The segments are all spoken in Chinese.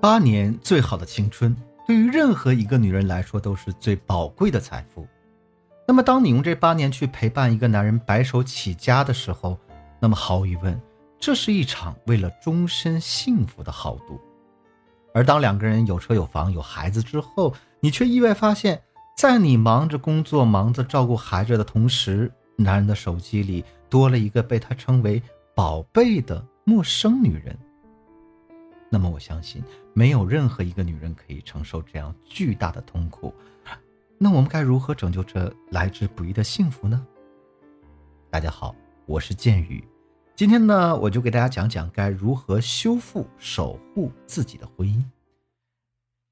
八年最好的青春，对于任何一个女人来说都是最宝贵的财富。那么，当你用这八年去陪伴一个男人白手起家的时候，那么毫无疑问，这是一场为了终身幸福的豪赌。而当两个人有车有房有孩子之后，你却意外发现，在你忙着工作、忙着照顾孩子的同时，男人的手机里多了一个被他称为“宝贝”的陌生女人。那么我相信，没有任何一个女人可以承受这样巨大的痛苦。那我们该如何拯救这来之不易的幸福呢？大家好，我是剑宇，今天呢，我就给大家讲讲该如何修复、守护自己的婚姻。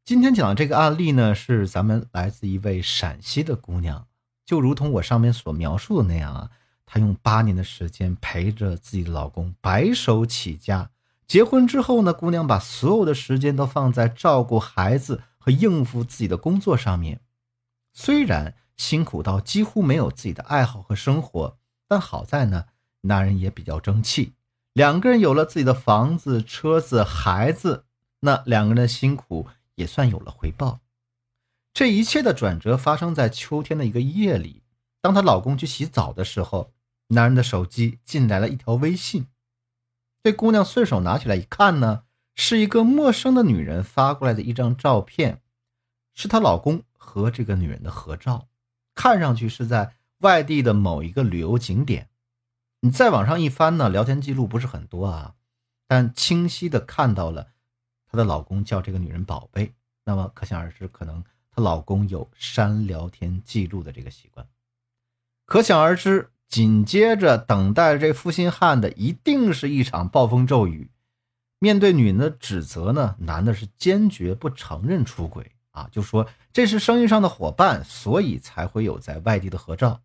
今天讲的这个案例呢，是咱们来自一位陕西的姑娘，就如同我上面所描述的那样啊，她用八年的时间陪着自己的老公白手起家。结婚之后呢，姑娘把所有的时间都放在照顾孩子和应付自己的工作上面。虽然辛苦到几乎没有自己的爱好和生活，但好在呢，男人也比较争气。两个人有了自己的房子、车子、孩子，那两个人的辛苦也算有了回报。这一切的转折发生在秋天的一个夜里，当她老公去洗澡的时候，男人的手机进来了一条微信。这姑娘顺手拿起来一看呢，是一个陌生的女人发过来的一张照片，是她老公和这个女人的合照，看上去是在外地的某一个旅游景点。你再往上一翻呢，聊天记录不是很多啊，但清晰的看到了她的老公叫这个女人宝贝。那么可想而知，可能她老公有删聊天记录的这个习惯。可想而知。紧接着等待这负心汉的一定是一场暴风骤雨。面对女人的指责呢，男的是坚决不承认出轨啊，就说这是生意上的伙伴，所以才会有在外地的合照。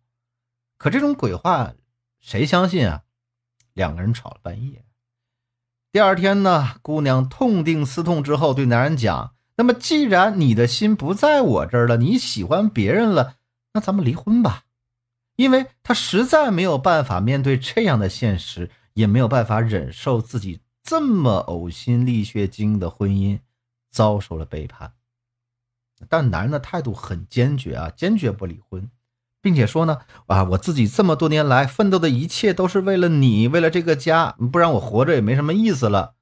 可这种鬼话谁相信啊？两个人吵了半夜。第二天呢，姑娘痛定思痛之后对男人讲：“那么既然你的心不在我这儿了，你喜欢别人了，那咱们离婚吧。”因为他实在没有办法面对这样的现实，也没有办法忍受自己这么呕心沥血经营的婚姻遭受了背叛。但男人的态度很坚决啊，坚决不离婚，并且说呢，啊，我自己这么多年来奋斗的一切都是为了你，为了这个家，不然我活着也没什么意思了。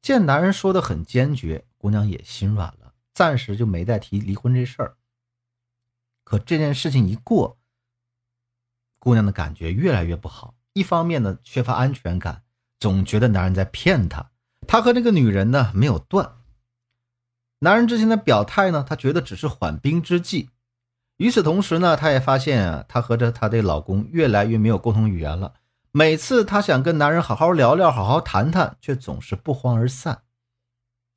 见男人说的很坚决，姑娘也心软了，暂时就没再提离婚这事儿。可这件事情一过，姑娘的感觉越来越不好，一方面呢缺乏安全感，总觉得男人在骗她。她和这个女人呢没有断。男人之前的表态呢，她觉得只是缓兵之计。与此同时呢，她也发现啊，她和着她的老公越来越没有共同语言了。每次她想跟男人好好聊聊、好好谈谈，却总是不欢而散。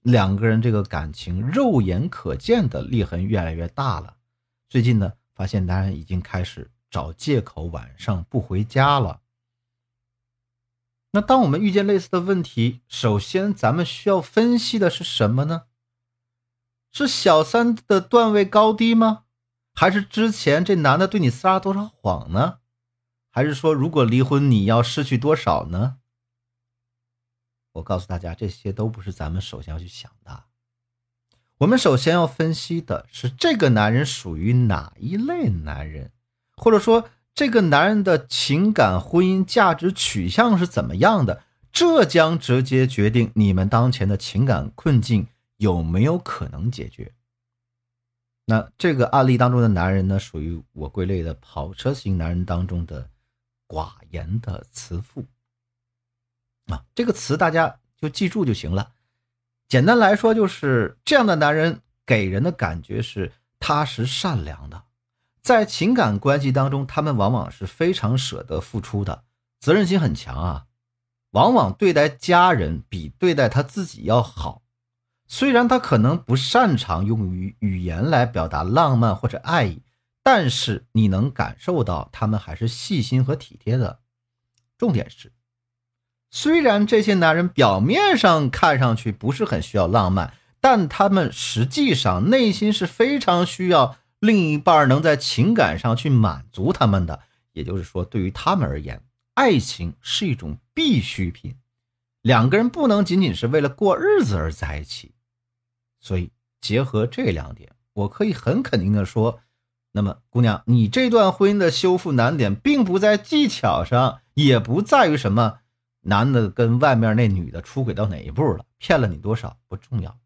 两个人这个感情肉眼可见的裂痕越来越大了。最近呢，发现男人已经开始。找借口晚上不回家了。那当我们遇见类似的问题，首先咱们需要分析的是什么呢？是小三的段位高低吗？还是之前这男的对你撒了多少谎呢？还是说如果离婚你要失去多少呢？我告诉大家，这些都不是咱们首先要去想的。我们首先要分析的是这个男人属于哪一类男人。或者说，这个男人的情感、婚姻、价值取向是怎么样的？这将直接决定你们当前的情感困境有没有可能解决。那这个案例当中的男人呢，属于我归类的跑车型男人当中的寡言的慈父啊。这个词大家就记住就行了。简单来说，就是这样的男人给人的感觉是踏实善良的。在情感关系当中，他们往往是非常舍得付出的，责任心很强啊。往往对待家人比对待他自己要好。虽然他可能不擅长用于语言来表达浪漫或者爱意，但是你能感受到他们还是细心和体贴的。重点是，虽然这些男人表面上看上去不是很需要浪漫，但他们实际上内心是非常需要。另一半能在情感上去满足他们的，也就是说，对于他们而言，爱情是一种必需品。两个人不能仅仅是为了过日子而在一起。所以结合这两点，我可以很肯定的说，那么姑娘，你这段婚姻的修复难点，并不在技巧上，也不在于什么男的跟外面那女的出轨到哪一步了，骗了你多少不重要。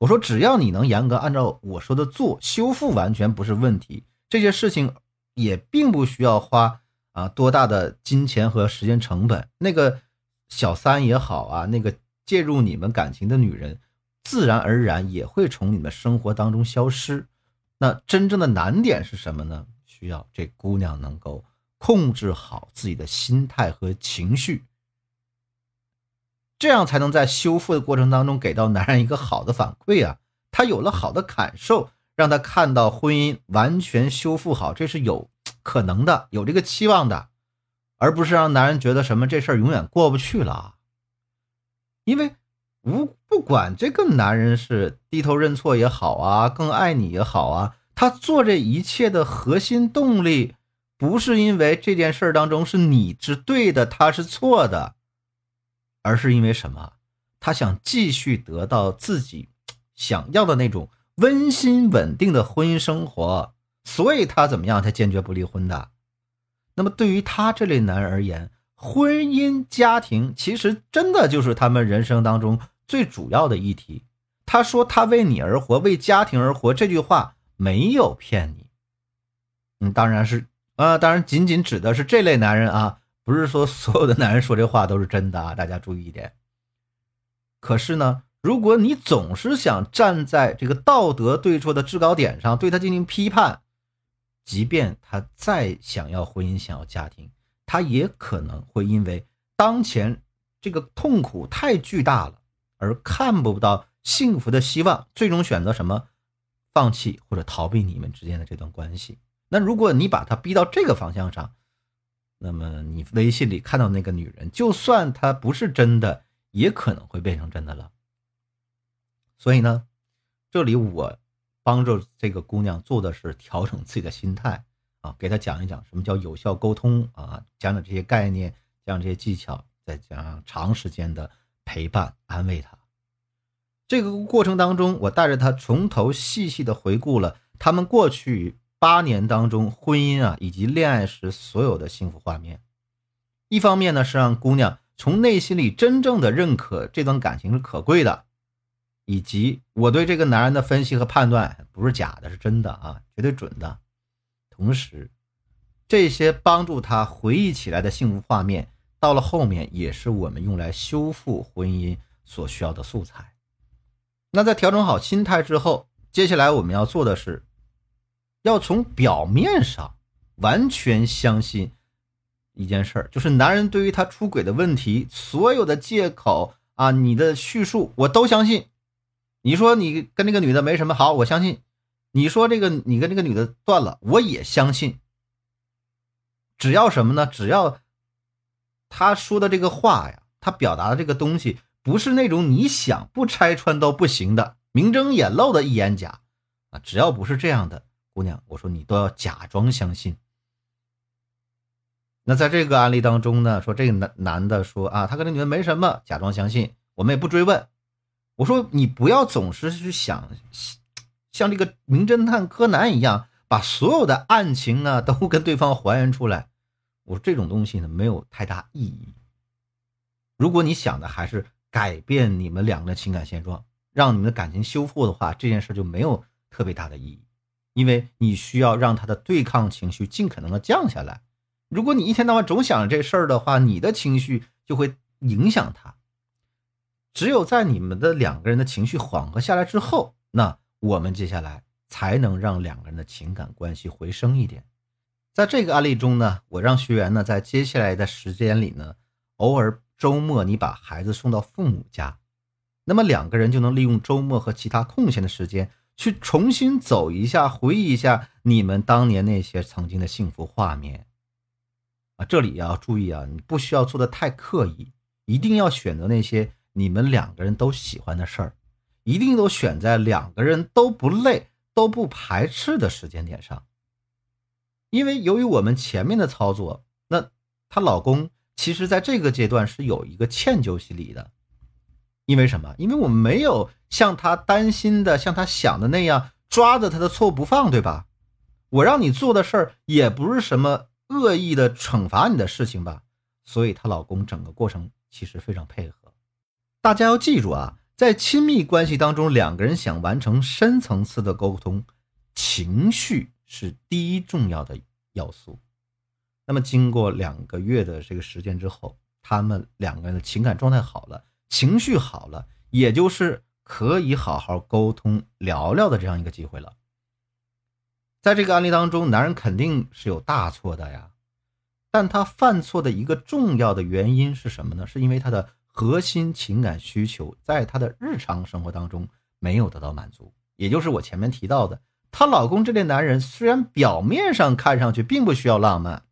我说，只要你能严格按照我说的做，修复完全不是问题。这些事情也并不需要花啊多大的金钱和时间成本。那个小三也好啊，那个介入你们感情的女人，自然而然也会从你们生活当中消失。那真正的难点是什么呢？需要这姑娘能够控制好自己的心态和情绪。这样才能在修复的过程当中给到男人一个好的反馈啊！他有了好的感受，让他看到婚姻完全修复好，这是有可能的，有这个期望的，而不是让男人觉得什么这事儿永远过不去了。因为无不管这个男人是低头认错也好啊，更爱你也好啊，他做这一切的核心动力，不是因为这件事当中是你是对的，他是错的。而是因为什么？他想继续得到自己想要的那种温馨稳定的婚姻生活，所以他怎么样？他坚决不离婚的。那么对于他这类男人而言，婚姻家庭其实真的就是他们人生当中最主要的议题。他说他为你而活，为家庭而活，这句话没有骗你。嗯，当然是啊，当然仅仅指的是这类男人啊。不是说所有的男人说这话都是真的啊，大家注意一点。可是呢，如果你总是想站在这个道德对错的制高点上对他进行批判，即便他再想要婚姻、想要家庭，他也可能会因为当前这个痛苦太巨大了，而看不到幸福的希望，最终选择什么？放弃或者逃避你们之间的这段关系。那如果你把他逼到这个方向上，那么你微信里看到那个女人，就算她不是真的，也可能会变成真的了。所以呢，这里我帮助这个姑娘做的是调整自己的心态啊，给她讲一讲什么叫有效沟通啊，讲讲这些概念，讲这些技巧，再加上长时间的陪伴安慰她。这个过程当中，我带着她从头细细的回顾了他们过去。八年当中，婚姻啊以及恋爱时所有的幸福画面，一方面呢是让姑娘从内心里真正的认可这段感情是可贵的，以及我对这个男人的分析和判断不是假的，是真的啊，绝对准的。同时，这些帮助他回忆起来的幸福画面，到了后面也是我们用来修复婚姻所需要的素材。那在调整好心态之后，接下来我们要做的是。要从表面上完全相信一件事儿，就是男人对于他出轨的问题，所有的借口啊，你的叙述我都相信。你说你跟那个女的没什么好，我相信。你说这个你跟这个女的断了，我也相信。只要什么呢？只要他说的这个话呀，他表达的这个东西不是那种你想不拆穿都不行的明争眼露的一眼假啊，只要不是这样的。姑娘，我说你都要假装相信。那在这个案例当中呢，说这个男男的说啊，他跟这女的没什么，假装相信，我们也不追问。我说你不要总是去想，像这个名侦探柯南一样，把所有的案情呢都跟对方还原出来。我说这种东西呢没有太大意义。如果你想的还是改变你们两个的情感现状，让你们的感情修复的话，这件事就没有特别大的意义。因为你需要让他的对抗情绪尽可能的降下来。如果你一天到晚总想着这事儿的话，你的情绪就会影响他。只有在你们的两个人的情绪缓和下来之后，那我们接下来才能让两个人的情感关系回升一点。在这个案例中呢，我让学员呢在接下来的时间里呢，偶尔周末你把孩子送到父母家，那么两个人就能利用周末和其他空闲的时间。去重新走一下，回忆一下你们当年那些曾经的幸福画面啊！这里要注意啊，你不需要做的太刻意，一定要选择那些你们两个人都喜欢的事儿，一定都选在两个人都不累、都不排斥的时间点上。因为由于我们前面的操作，那她老公其实在这个阶段是有一个歉疚心理的。因为什么？因为我们没有像他担心的、像他想的那样抓着他的错误不放，对吧？我让你做的事儿也不是什么恶意的惩罚你的事情吧？所以她老公整个过程其实非常配合。大家要记住啊，在亲密关系当中，两个人想完成深层次的沟通，情绪是第一重要的要素。那么经过两个月的这个时间之后，他们两个人的情感状态好了。情绪好了，也就是可以好好沟通聊聊的这样一个机会了。在这个案例当中，男人肯定是有大错的呀，但他犯错的一个重要的原因是什么呢？是因为他的核心情感需求在他的日常生活当中没有得到满足，也就是我前面提到的，她老公这类男人虽然表面上看上去并不需要浪漫，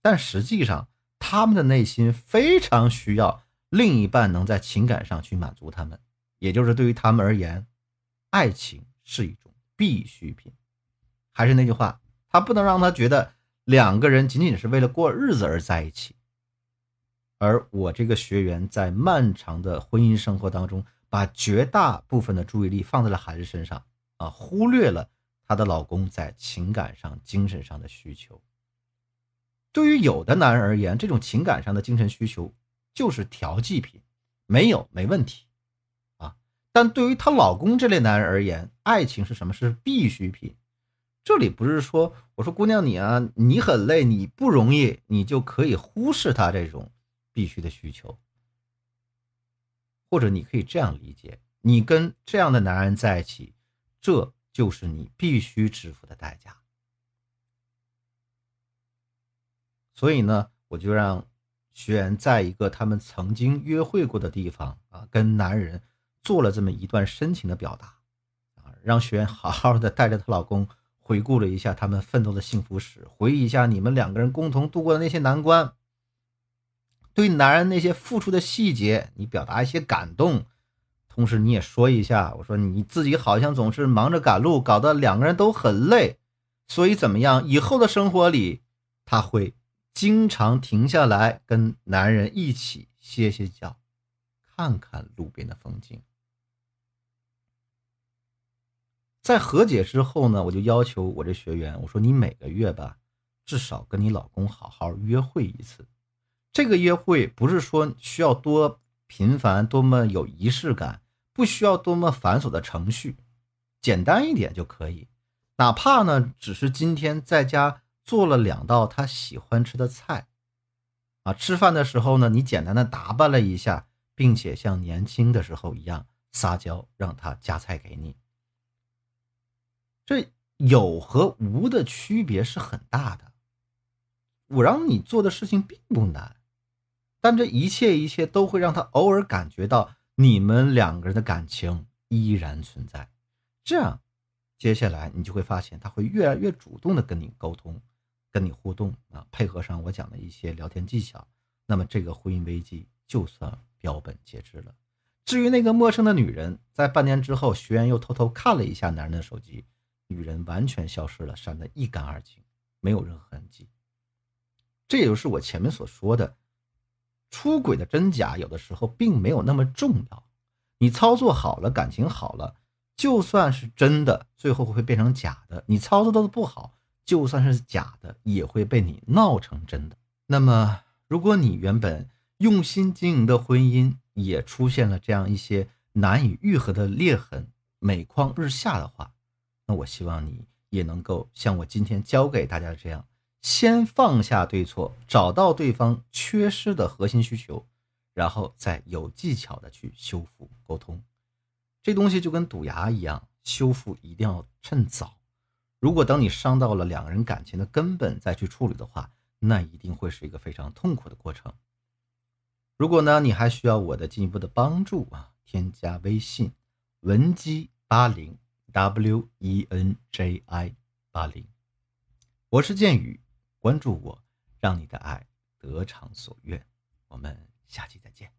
但实际上他们的内心非常需要。另一半能在情感上去满足他们，也就是对于他们而言，爱情是一种必需品。还是那句话，他不能让他觉得两个人仅仅是为了过日子而在一起。而我这个学员在漫长的婚姻生活当中，把绝大部分的注意力放在了孩子身上啊，忽略了她的老公在情感上、精神上的需求。对于有的男人而言，这种情感上的精神需求。就是调剂品，没有没问题，但对于她老公这类男人而言，爱情是什么？是必需品。这里不是说我说姑娘你啊，你很累，你不容易，你就可以忽视他这种必须的需求。或者你可以这样理解：你跟这样的男人在一起，这就是你必须支付的代价。所以呢，我就让。学员在一个他们曾经约会过的地方啊，跟男人做了这么一段深情的表达啊，让学员好好的带着她老公回顾了一下他们奋斗的幸福史，回忆一下你们两个人共同度过的那些难关。对男人那些付出的细节，你表达一些感动，同时你也说一下，我说你自己好像总是忙着赶路，搞得两个人都很累，所以怎么样，以后的生活里他会。经常停下来跟男人一起歇歇脚，看看路边的风景。在和解之后呢，我就要求我这学员，我说你每个月吧，至少跟你老公好好约会一次。这个约会不是说需要多频繁、多么有仪式感，不需要多么繁琐的程序，简单一点就可以。哪怕呢，只是今天在家。做了两道他喜欢吃的菜，啊，吃饭的时候呢，你简单的打扮了一下，并且像年轻的时候一样撒娇，让他夹菜给你。这有和无的区别是很大的。我让你做的事情并不难，但这一切一切都会让他偶尔感觉到你们两个人的感情依然存在。这样，接下来你就会发现他会越来越主动的跟你沟通。跟你互动啊，配合上我讲的一些聊天技巧，那么这个婚姻危机就算标本兼治了。至于那个陌生的女人，在半年之后，学员又偷偷看了一下男人的手机，女人完全消失了，删得一干二净，没有任何痕迹。这也就是我前面所说的，出轨的真假有的时候并没有那么重要。你操作好了，感情好了，就算是真的，最后会变成假的。你操作的不好。就算是假的，也会被你闹成真的。那么，如果你原本用心经营的婚姻也出现了这样一些难以愈合的裂痕，每况日下的话，那我希望你也能够像我今天教给大家这样，先放下对错，找到对方缺失的核心需求，然后再有技巧的去修复沟通。这东西就跟堵牙一样，修复一定要趁早。如果等你伤到了两个人感情的根本再去处理的话，那一定会是一个非常痛苦的过程。如果呢，你还需要我的进一步的帮助啊，添加微信文姬八零 W E N J I 八零，我是剑宇，关注我，让你的爱得偿所愿。我们下期再见。